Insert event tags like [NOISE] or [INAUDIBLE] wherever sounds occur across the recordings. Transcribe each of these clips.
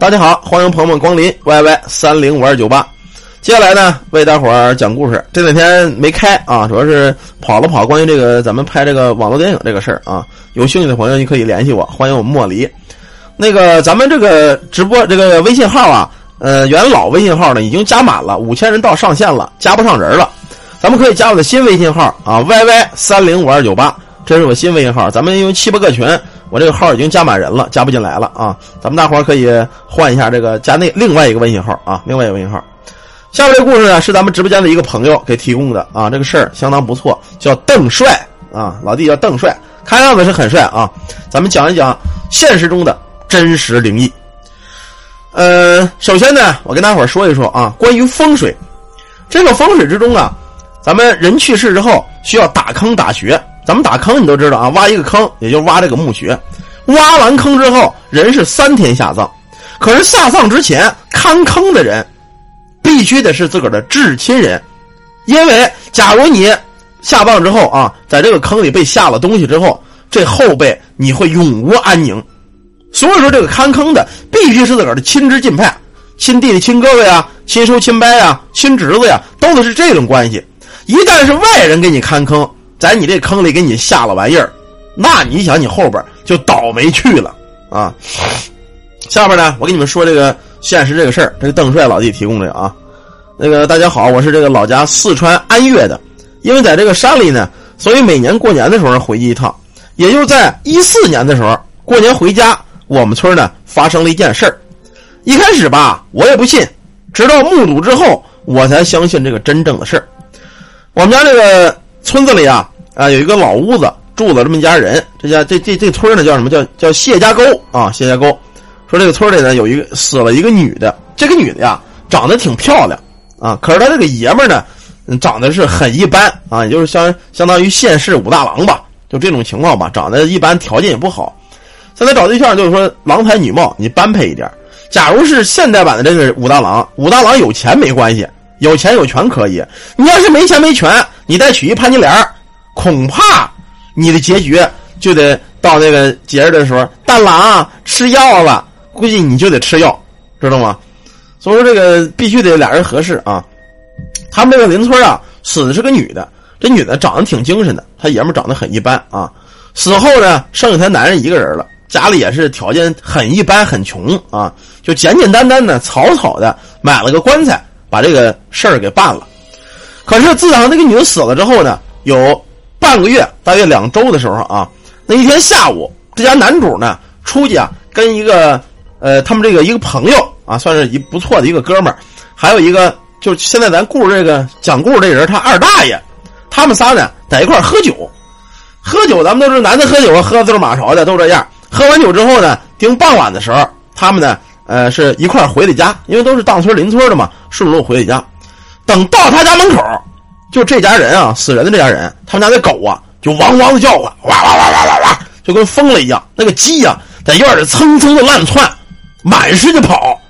大家好，欢迎朋友们光临 YY 三零五二九八。接下来呢，为大伙儿讲故事。这两天没开啊，主要是跑了跑关于这个咱们拍这个网络电影这个事儿啊。有兴趣的朋友，你可以联系我，欢迎我莫离。那个咱们这个直播这个微信号啊，呃，原老微信号呢已经加满了，五千人到上限了，加不上人了。咱们可以加我的新微信号啊，YY 三零五二九八，这是我新微信号。咱们因为七八个群。我这个号已经加满人了，加不进来了啊！咱们大伙儿可以换一下这个加那另外一个微信号啊，另外一个微信号。下面这故事呢是咱们直播间的一个朋友给提供的啊，这个事儿相当不错，叫邓帅啊，老弟叫邓帅，看样子是很帅啊。咱们讲一讲现实中的真实灵异。呃，首先呢，我跟大伙儿说一说啊，关于风水，这个风水之中啊，咱们人去世之后需要打坑打穴。咱们打坑，你都知道啊，挖一个坑，也就挖这个墓穴。挖完坑之后，人是三天下葬。可是下葬之前看坑的人，必须得是自个儿的至亲人，因为假如你下葬之后啊，在这个坑里被下了东西之后，这后辈你会永无安宁。所以说，这个看坑的必须是自个儿的亲支近派，亲弟弟、亲哥哥呀，亲叔、亲伯呀，亲侄子呀，都得是这种关系。一旦是外人给你看坑，在你这坑里给你下了玩意儿，那你想你后边就倒霉去了啊！下边呢，我给你们说这个现实这个事儿，这个邓帅老弟提供的啊。那个大家好，我是这个老家四川安岳的，因为在这个山里呢，所以每年过年的时候回去一趟。也就在一四年的时候，过年回家，我们村呢发生了一件事儿。一开始吧，我也不信，直到目睹之后，我才相信这个真正的事儿。我们家这个。村子里啊啊有一个老屋子住了这么一家人，这家这这这村呢叫什么叫叫谢家沟啊谢家沟，说这个村里呢有一个死了一个女的，这个女的呀长得挺漂亮啊，可是她这个爷们呢长得是很一般啊，也就是相相当于现世武大郎吧，就这种情况吧，长得一般，条件也不好。现在找对象就是说郎才女貌，你般配一点。假如是现代版的这个武大郎，武大郎有钱没关系，有钱有权可以，你要是没钱没权。你再娶一潘金莲恐怕你的结局就得到那个节日的时候，大郎吃药了，估计你就得吃药，知道吗？所以说这个必须得俩人合适啊。他们这个邻村啊，死的是个女的，这女的长得挺精神的，他爷们长得很一般啊。死后呢，剩下他男人一个人了，家里也是条件很一般，很穷啊，就简简单单的、草草的买了个棺材，把这个事儿给办了。可是自打那个女的死了之后呢，有半个月，大约两周的时候啊，那一天下午，这家男主呢出去啊，跟一个呃他们这个一个朋友啊，算是一不错的一个哥们儿，还有一个就现在咱故事这个讲故事这人他二大爷，他们仨呢在一块喝酒，喝酒咱们都是男的喝酒喝滋马勺的都这样，喝完酒之后呢，盯傍晚的时候，他们呢呃是一块回的家，因为都是当村邻村的嘛，顺路回的家。等到他家门口，就这家人啊，死人的这家人，他们家的狗啊，就汪汪的叫唤，哇哇哇哇哇哇，就跟疯了一样。那个鸡呀，在院里蹭蹭的乱窜，满世界跑。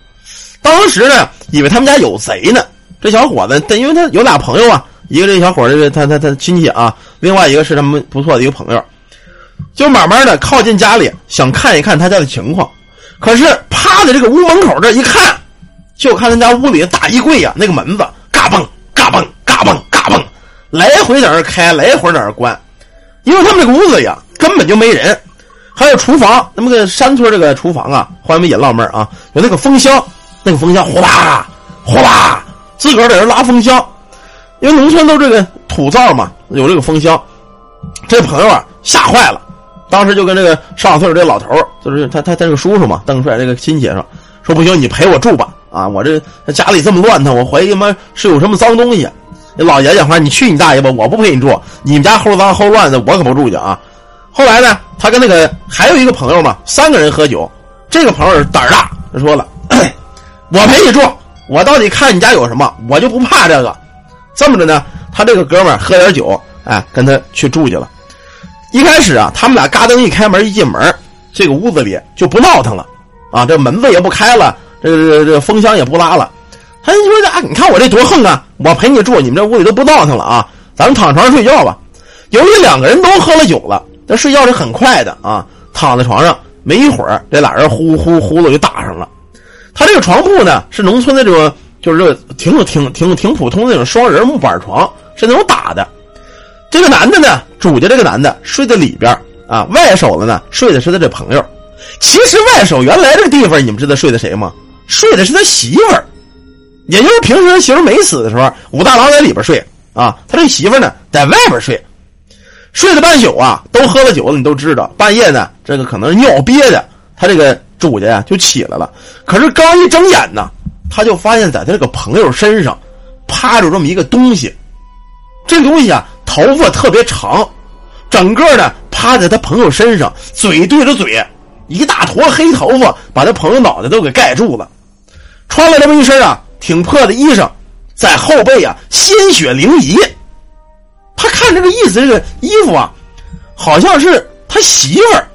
当时呢，以为他们家有贼呢。这小伙子，因为他有俩朋友啊，一个这小伙这个他他他亲戚啊，另外一个是他们不错的一个朋友，就慢慢的靠近家里，想看一看他家的情况。可是趴在这个屋门口这一看，就看他家屋里的大衣柜呀，那个门子。嘎嘣嘎嘣嘎嘣，来回在那开，来回在那关，因为他们这个屋子呀根本就没人，还有厨房，那么个山村这个厨房啊，欢迎们也老妹儿啊，有那个风箱，那个风箱呼啦呼啦，自个儿在这拉风箱，因为农村都这个土灶嘛，有这个风箱，这朋友啊吓坏了，当时就跟这个上岁数这老头就是他他他这个叔叔嘛，邓帅这个亲戚说说不行，你陪我住吧。啊！我这家里这么乱腾，我怀疑他妈是有什么脏东西。那老爷讲话，你去你大爷吧！我不陪你住，你们家后脏后乱的，我可不住去啊！后来呢，他跟那个还有一个朋友嘛，三个人喝酒。这个朋友胆儿大，他说了：“ [CLEARS THROAT] 我陪你住，我到底看你家有什么，我就不怕这个。”这么着呢，他这个哥们儿喝点酒，哎，跟他去住去了。一开始啊，他们俩嘎噔一开门一进门，这个屋子里就不闹腾了啊，这门子也不开了。这个这个这个风箱也不拉了，他就说：“啊，你看我这多横啊！我陪你住，你们这屋里都不闹腾了啊！咱们躺床上睡觉吧。”由于两个人都喝了酒了，这睡觉是很快的啊。躺在床上没一会儿，这俩人呼呼呼的就打上了。他这个床铺呢是农村的这种，就是挺挺挺挺普通的那种双人木板床，是那种打的。这个男的呢，主家这个男的睡在里边啊，外手的呢睡的是他这朋友。其实外手原来这个地方，你们知道睡的谁吗？睡的是他媳妇儿，也就是平时他媳妇没死的时候，武大郎在里边睡啊，他这媳妇呢在外边睡，睡了半宿啊，都喝了酒了，你都知道，半夜呢，这个可能是尿憋的，他这个主家呀就起来了，可是刚一睁眼呢，他就发现在他这个朋友身上趴着这么一个东西，这个东西啊。头发特别长，整个呢趴在他朋友身上，嘴对着嘴，一大坨黑头发把他朋友脑袋都给盖住了。穿了这么一身啊挺破的衣裳，在后背啊鲜血淋漓。他看这个意思，这个衣服啊，好像是他媳妇儿。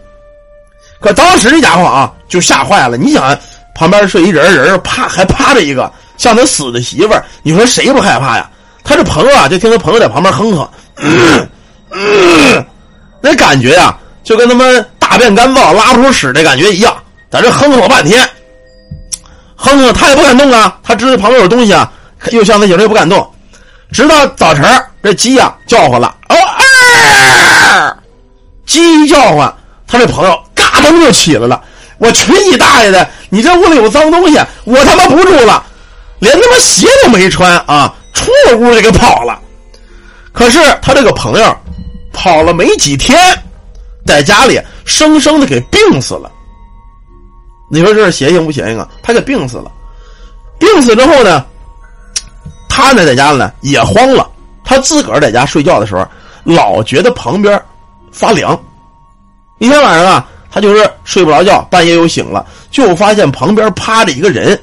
可当时这家伙啊就吓坏了。你想，旁边睡一人人趴还趴着一个像他死的媳妇儿，你说谁不害怕呀？他这朋友啊，就听他朋友在旁边哼哼。嗯嗯，那感觉呀，就跟他们大便干燥拉不出屎的感觉一样，在这哼哼了半天，哼哼他也不敢动啊，他知道旁边有东西啊，又像他媳妇也不敢动，直到早晨这鸡呀叫唤了，哦啊，鸡一叫唤，他这朋友嘎噔就起来了，我去你大爷的，你这屋里有脏东西，我他妈不住了，连他妈鞋都没穿啊，出了屋就给跑了。可是他这个朋友跑了没几天，在家里生生的给病死了。你说这是邪性不邪性啊？他给病死了。病死之后呢，他呢在家呢也慌了。他自个儿在家睡觉的时候，老觉得旁边发凉。一天晚上啊，他就是睡不着觉，半夜又醒了，就发现旁边趴着一个人，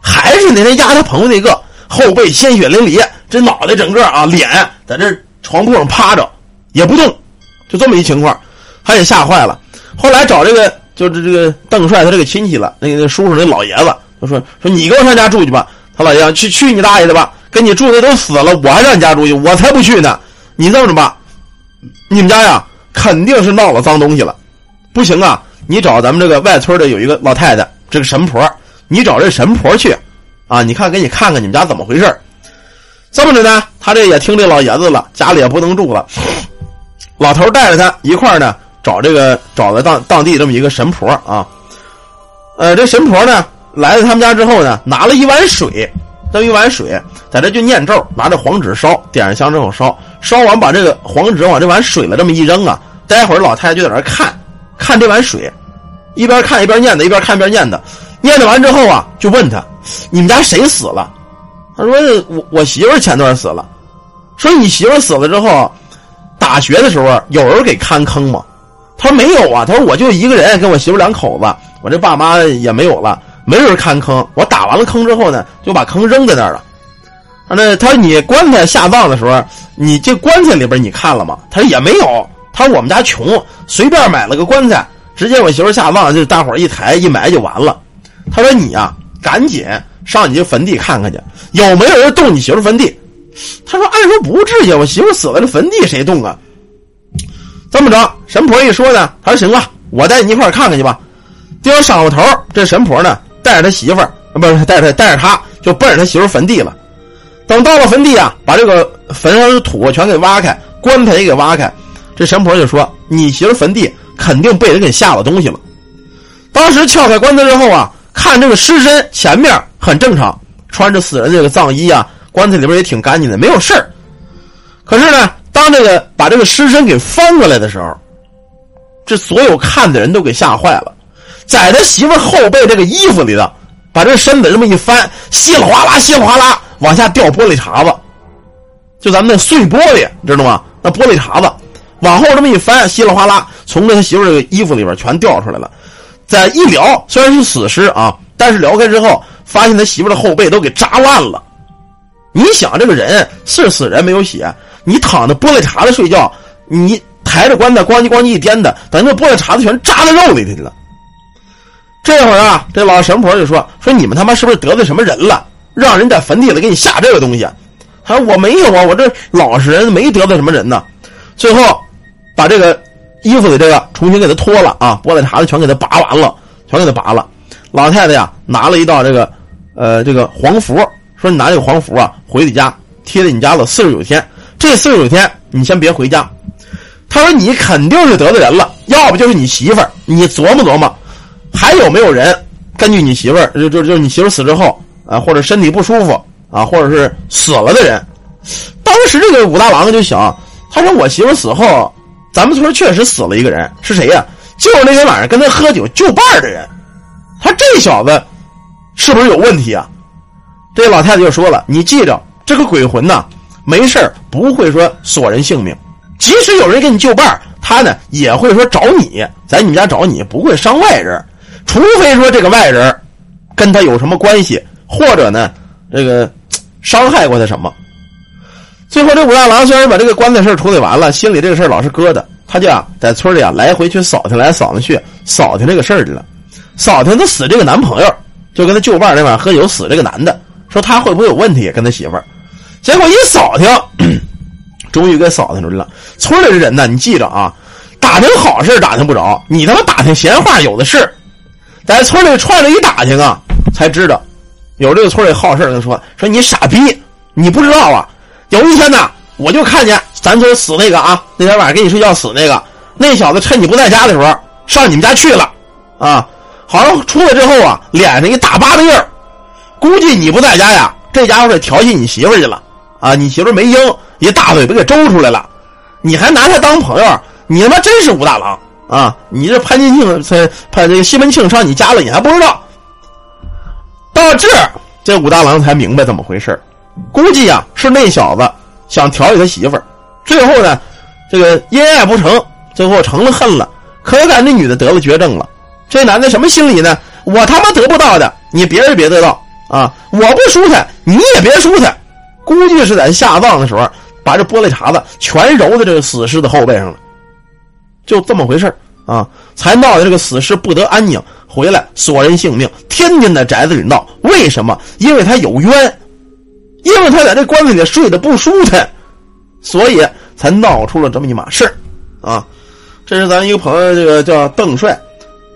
还是那天压他朋友那个，后背鲜血淋漓。这脑袋整个啊，脸在这床铺上趴着，也不动，就这么一情况，他也吓坏了。后来找这个就是这个邓帅他这个亲戚了，那个那叔叔那老爷子就说说你跟我上家住去吧。他老爷子去去你大爷的吧，跟你住的都死了，我还上你家住去，我才不去呢。你这么着吧，你们家呀肯定是闹了脏东西了，不行啊，你找咱们这个外村的有一个老太太，这个神婆，你找这神婆去，啊，你看给你看看你们家怎么回事这么着呢，他这也听这老爷子了，家里也不能住了。老头带着他一块呢，找这个找了当当地这么一个神婆啊。呃，这神婆呢来到他们家之后呢，拿了一碗水，这么一碗水，在这就念咒，拿着黄纸烧，点上香之后烧，烧完把这个黄纸往这碗水了这么一扔啊。待会儿老太太就在那看，看这碗水，一边看一边念的，一边看一边念的。念的完之后啊，就问他：“你们家谁死了？”他说：“我我媳妇前段死了。”说：“你媳妇死了之后，打学的时候有人给看坑吗？”他说：“没有啊。”他说：“我就一个人跟我媳妇两口子，我这爸妈也没有了，没人看坑。我打完了坑之后呢，就把坑扔在那儿了。”那他说：“你棺材下葬的时候，你这棺材里边你看了吗？”他说：“也没有。”他说：“我们家穷，随便买了个棺材，直接我媳妇下葬，就大伙一抬一埋就完了。”他说：“你呀，赶紧。”上你这坟地看看去，有没有人动你媳妇坟地？他说：“按说不至于，我媳妇死了，这坟地谁动啊？”这么着，神婆一说呢，他说：“行啊，我带你一块看看去吧。”第二晌午头，这神婆呢，带着他媳妇儿，不是带着带着他，就奔着他媳妇坟地了。等到了坟地啊，把这个坟上的土全给挖开，棺材也给挖开。这神婆就说：“你媳妇坟地肯定被人给下了东西了。”当时撬开棺材之后啊。看这个尸身前面很正常，穿着死人这个葬衣啊，棺材里边也挺干净的，没有事儿。可是呢，当这个把这个尸身给翻过来的时候，这所有看的人都给吓坏了。在他媳妇后背这个衣服里的，把这身子这么一翻，稀里哗啦，稀里哗啦往下掉玻璃碴子，就咱们那碎玻璃，知道吗？那玻璃碴子往后这么一翻，稀里哗啦，从这他媳妇这个衣服里边全掉出来了。再一撩，虽然是死尸啊，但是撩开之后，发现他媳妇的后背都给扎烂了。你想，这个人是死人没有血，你躺着玻璃碴子睡觉，你抬着棺材咣叽咣叽一颠的，等那玻璃碴子全扎在肉里去了。这会儿啊，这老神婆就说：“说你们他妈是不是得罪什么人了？让人在坟地里给你下这个东西？”他说：“我没有啊，我这老实人，没得罪什么人呢。”最后，把这个。衣服的这个重新给他脱了啊，玻璃碴子全给他拔完了，全给他拔了，老太太呀拿了一道这个呃这个黄符，说你拿这个黄符啊回你家贴在你家了四十九天，这四十九天你先别回家。他说你肯定是得罪人了，要不就是你媳妇儿，你琢磨琢磨，还有没有人根据你媳妇儿就就就你媳妇死之后啊，或者身体不舒服啊，或者是死了的人。当时这个武大郎就想，他说我媳妇死后，咱们村确实死了一个人，是谁呀？就是那天晚上跟他喝酒就伴的人。他这小子是不是有问题啊？这老太太就说了：“你记着，这个鬼魂呐，没事不会说索人性命。即使有人给你就伴他呢也会说找你，在你们家找你，不会伤外人。除非说这个外人跟他有什么关系，或者呢这个伤害过他什么。最后这武大郎虽然把这个棺材事处理完了，心里这个事老是搁的。他就啊在村里啊来回去扫听来扫去，扫听这个事儿去了。”扫听他死这个男朋友，就跟他旧伴那晚喝酒死这个男的，说他会不会有问题跟他媳妇儿？结果一扫听，[CLEARS THROAT] 终于给扫听出来了。村里的人呢，你记着啊，打听好事打听不着，你他妈打听闲话有的是。在村里串着一打听啊，才知道有这个村里好事的说说你傻逼，你不知道啊？有一天呢，我就看见咱村死那个啊，那天晚上跟你睡觉死那个那小子，趁你不在家的时候上你们家去了啊。好像出来之后啊，脸上一大疤的印儿，估计你不在家呀，这家伙是调戏你媳妇去了啊！你媳妇没应，一大嘴巴给周出来了，你还拿他当朋友？你他妈真是武大郎啊！你这潘金庆、潘潘这个西门庆上你家了，你还不知道？到这这武大郎才明白怎么回事估计呀是那小子想调戏他媳妇儿，最后呢，这个因爱不成，最后成了恨了，可感这女的得了绝症了。这男的什么心理呢？我他妈得不到的，你别人别得到啊！我不舒坦，你也别舒坦。估计是在下葬的时候，把这玻璃碴子全揉在这个死尸的后背上了，就这么回事啊！才闹得这个死尸不得安宁，回来索人性命，天天在宅子里闹。为什么？因为他有冤，因为他在这棺材里睡得不舒坦，所以才闹出了这么一码事啊！这是咱一个朋友，这个叫邓帅。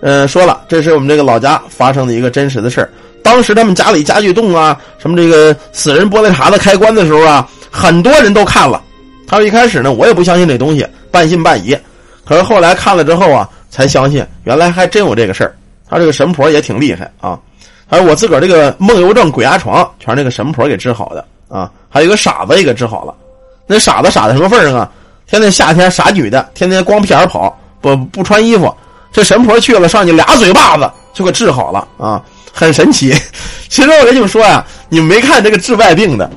呃，说了，这是我们这个老家发生的一个真实的事儿。当时他们家里家具洞啊，什么这个死人玻璃碴子开棺的时候啊，很多人都看了。他说一开始呢，我也不相信这东西，半信半疑。可是后来看了之后啊，才相信原来还真有这个事儿。他这个神婆也挺厉害啊。他说我自个儿这个梦游症、鬼压床，全是那个神婆给治好的啊。还有一个傻子也给治好了。那傻子傻在什么份上啊？天天夏天傻女的，天天光屁眼跑，不不穿衣服。这神婆去了，上去俩嘴巴子就给治好了啊，很神奇。其实我跟你们说呀，你们没看这个治外病的，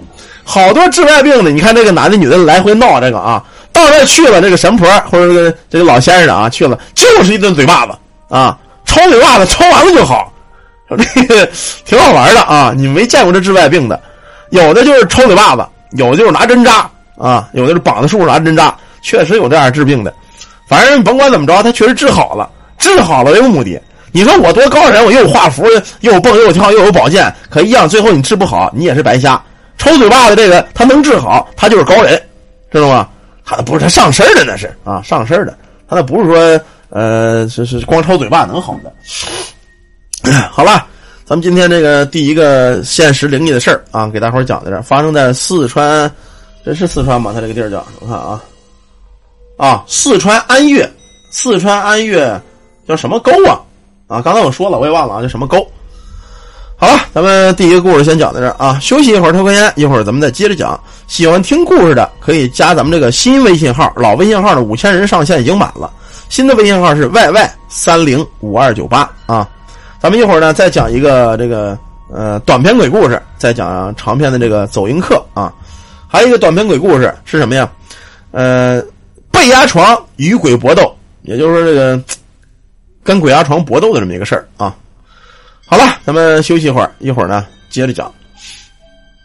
好多治外病的，你看这个男的女的来回闹这个啊，到那去了，这个神婆或者这个这个老先生啊去了，就是一顿嘴巴子啊，抽嘴巴子抽完了就好，[LAUGHS] 这个挺好玩的啊。你没见过这治外病的，有的就是抽嘴巴子，有的就是拿针扎啊，有的是绑在树上拿针扎，确实有这样治病的。反正甭管怎么着，他确实治好了。治好了为目的，你说我多高人，我又有画符，又蹦又跳，又有宝剑，可一样，最后你治不好，你也是白瞎。抽嘴巴的这个，他能治好，他就是高人，知道吗？他不是他上身的，那是啊，上身的，他那不是说呃，是是光抽嘴巴能好的。[COUGHS] 好了，咱们今天这个第一个现实灵异的事儿啊，给大伙讲在这，发生在四川，这是四川吗？他这个地儿叫我看啊，啊，四川安岳，四川安岳。叫什么沟啊？啊，刚才我说了，我也忘了啊，叫什么沟？好了，咱们第一个故事先讲到这儿啊，休息一会儿，抽根烟，一会儿咱们再接着讲。喜欢听故事的可以加咱们这个新微信号，老微信号的五千人上线已经满了，新的微信号是 yy 三零五二九八啊。咱们一会儿呢再讲一个这个呃短篇鬼故事，再讲长篇的这个走音课啊。还有一个短篇鬼故事是什么呀？呃，被压床与鬼搏斗，也就是说这个。跟鬼压床搏斗的这么一个事儿啊，好了，咱们休息一会儿，一会儿呢接着讲。